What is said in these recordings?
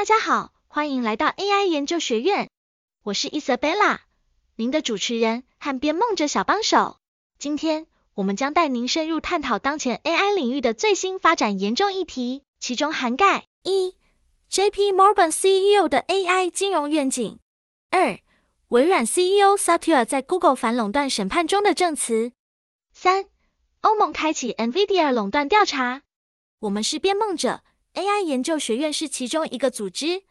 大家好，欢迎来到 AI 研究学院，我是 Isabella，您的主持人和编梦者小帮手。今天我们将带您深入探讨当前 AI 领域的最新发展严重议题，其中涵盖一 JP Morgan CEO 的 AI 金融愿景；二微软 CEO Satya 在 Google 反垄断审判中的证词；三欧盟开启 NVIDIA 垄断调查。我们是编梦者。AI 研究学院是其中一个组织，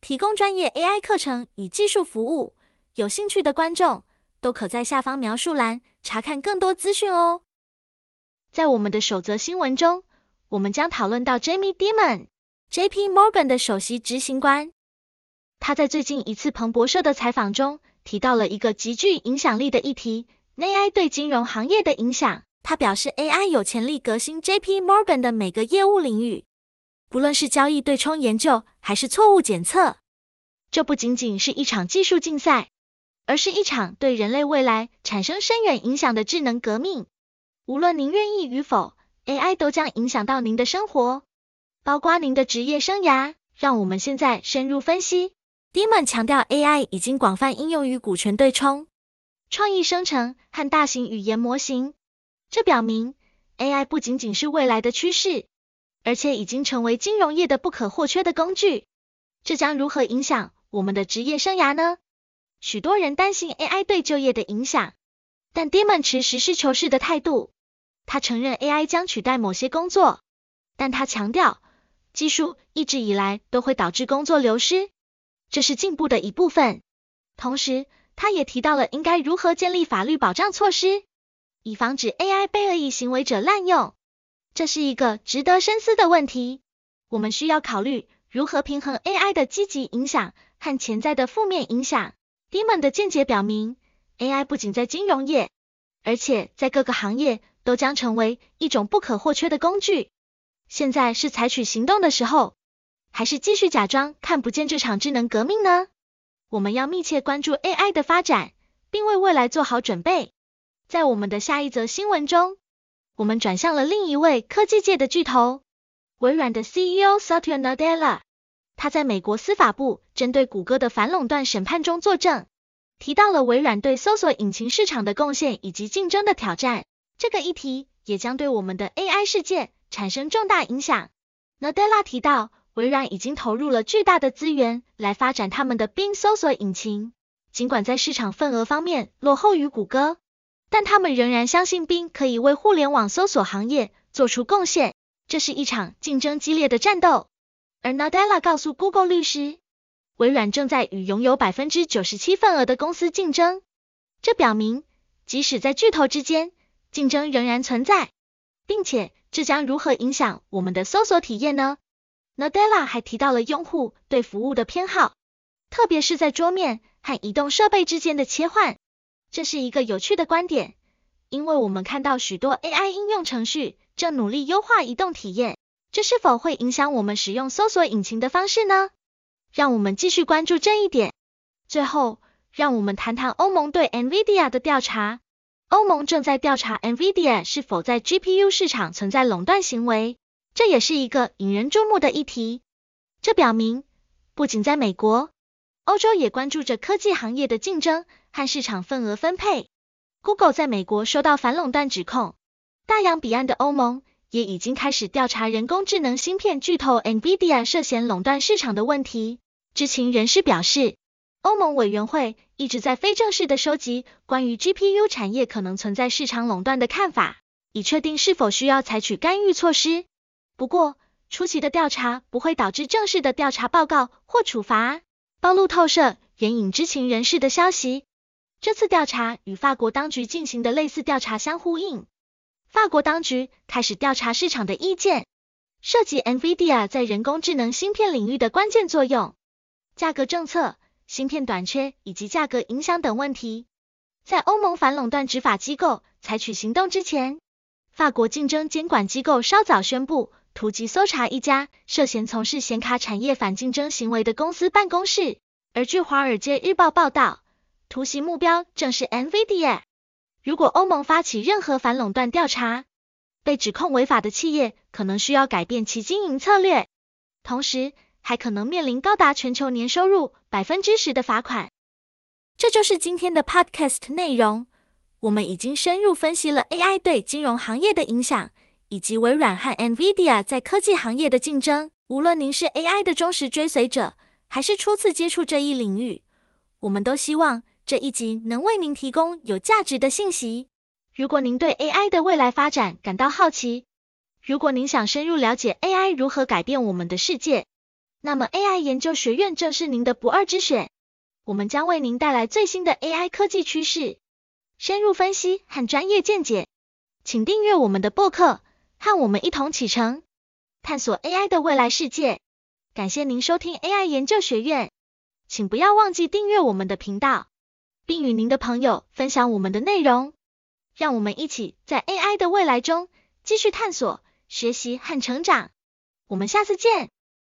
提供专业 AI 课程与技术服务。有兴趣的观众都可在下方描述栏查看更多资讯哦。在我们的首则新闻中，我们将讨论到 Jamie Dimon，JP Morgan 的首席执行官。他在最近一次彭博社的采访中提到了一个极具影响力的议题：AI 对金融行业的影响。他表示，AI 有潜力革新 JP Morgan 的每个业务领域。不论是交易对冲研究还是错误检测，这不仅仅是一场技术竞赛，而是一场对人类未来产生深远影响的智能革命。无论您愿意与否，AI 都将影响到您的生活，包括您的职业生涯。让我们现在深入分析。Dimon 强调，AI 已经广泛应用于股权对冲、创意生成和大型语言模型。这表明 AI 不仅仅是未来的趋势。而且已经成为金融业的不可或缺的工具，这将如何影响我们的职业生涯呢？许多人担心 AI 对就业的影响，但 Dimon 持实事求是的态度。他承认 AI 将取代某些工作，但他强调，技术一直以来都会导致工作流失，这是进步的一部分。同时，他也提到了应该如何建立法律保障措施，以防止 AI 被恶意行为者滥用。这是一个值得深思的问题。我们需要考虑如何平衡 AI 的积极影响和潜在的负面影响。Dimon 的见解表明，AI 不仅在金融业，而且在各个行业都将成为一种不可或缺的工具。现在是采取行动的时候，还是继续假装看不见这场智能革命呢？我们要密切关注 AI 的发展，并为未来做好准备。在我们的下一则新闻中。我们转向了另一位科技界的巨头，微软的 CEO Satya Nadella。他在美国司法部针对谷歌的反垄断审判中作证，提到了微软对搜索引擎市场的贡献以及竞争的挑战。这个议题也将对我们的 AI 世界产生重大影响。Nadella 提到，微软已经投入了巨大的资源来发展他们的 Bing 搜索引擎，尽管在市场份额方面落后于谷歌。但他们仍然相信冰可以为互联网搜索行业做出贡献。这是一场竞争激烈的战斗。而 Nadella 告诉 Google 律师，微软正在与拥有百分之九十七份额的公司竞争。这表明，即使在巨头之间，竞争仍然存在，并且这将如何影响我们的搜索体验呢？Nadella 还提到了用户对服务的偏好，特别是在桌面和移动设备之间的切换。这是一个有趣的观点，因为我们看到许多 AI 应用程序正努力优化移动体验，这是否会影响我们使用搜索引擎的方式呢？让我们继续关注这一点。最后，让我们谈谈欧盟对 NVIDIA 的调查。欧盟正在调查 NVIDIA 是否在 GPU 市场存在垄断行为，这也是一个引人注目的议题。这表明，不仅在美国，欧洲也关注着科技行业的竞争。和市场份额分配，Google 在美国收到反垄断指控。大洋彼岸的欧盟也已经开始调查人工智能芯片巨头 NVIDIA 涉嫌垄断市场的问题。知情人士表示，欧盟委员会一直在非正式的收集关于 GPU 产业可能存在市场垄断的看法，以确定是否需要采取干预措施。不过，初期的调查不会导致正式的调查报告或处罚。暴露透社援引知情人士的消息。这次调查与法国当局进行的类似调查相呼应。法国当局开始调查市场的意见，涉及 NVIDIA 在人工智能芯片领域的关键作用、价格政策、芯片短缺以及价格影响等问题。在欧盟反垄断执法机构采取行动之前，法国竞争监管机构稍早宣布突击搜查一家涉嫌从事显卡产业反竞争行为的公司办公室。而据《华尔街日报》报道，突袭目标正是 NVIDIA。如果欧盟发起任何反垄断调查，被指控违法的企业可能需要改变其经营策略。同时，还可能面临高达全球年收入百分之十的罚款。这就是今天的 podcast 内容。我们已经深入分析了 AI 对金融行业的影响，以及微软和 NVIDIA 在科技行业的竞争。无论您是 AI 的忠实追随者，还是初次接触这一领域，我们都希望这一集能为您提供有价值的信息。如果您对 AI 的未来发展感到好奇，如果您想深入了解 AI 如何改变我们的世界，那么 AI 研究学院正是您的不二之选。我们将为您带来最新的 AI 科技趋势。深入分析和专业见解，请订阅我们的播客，和我们一同启程，探索 AI 的未来世界。感谢您收听 AI 研究学院，请不要忘记订阅我们的频道，并与您的朋友分享我们的内容。让我们一起在 AI 的未来中继续探索、学习和成长。我们下次见。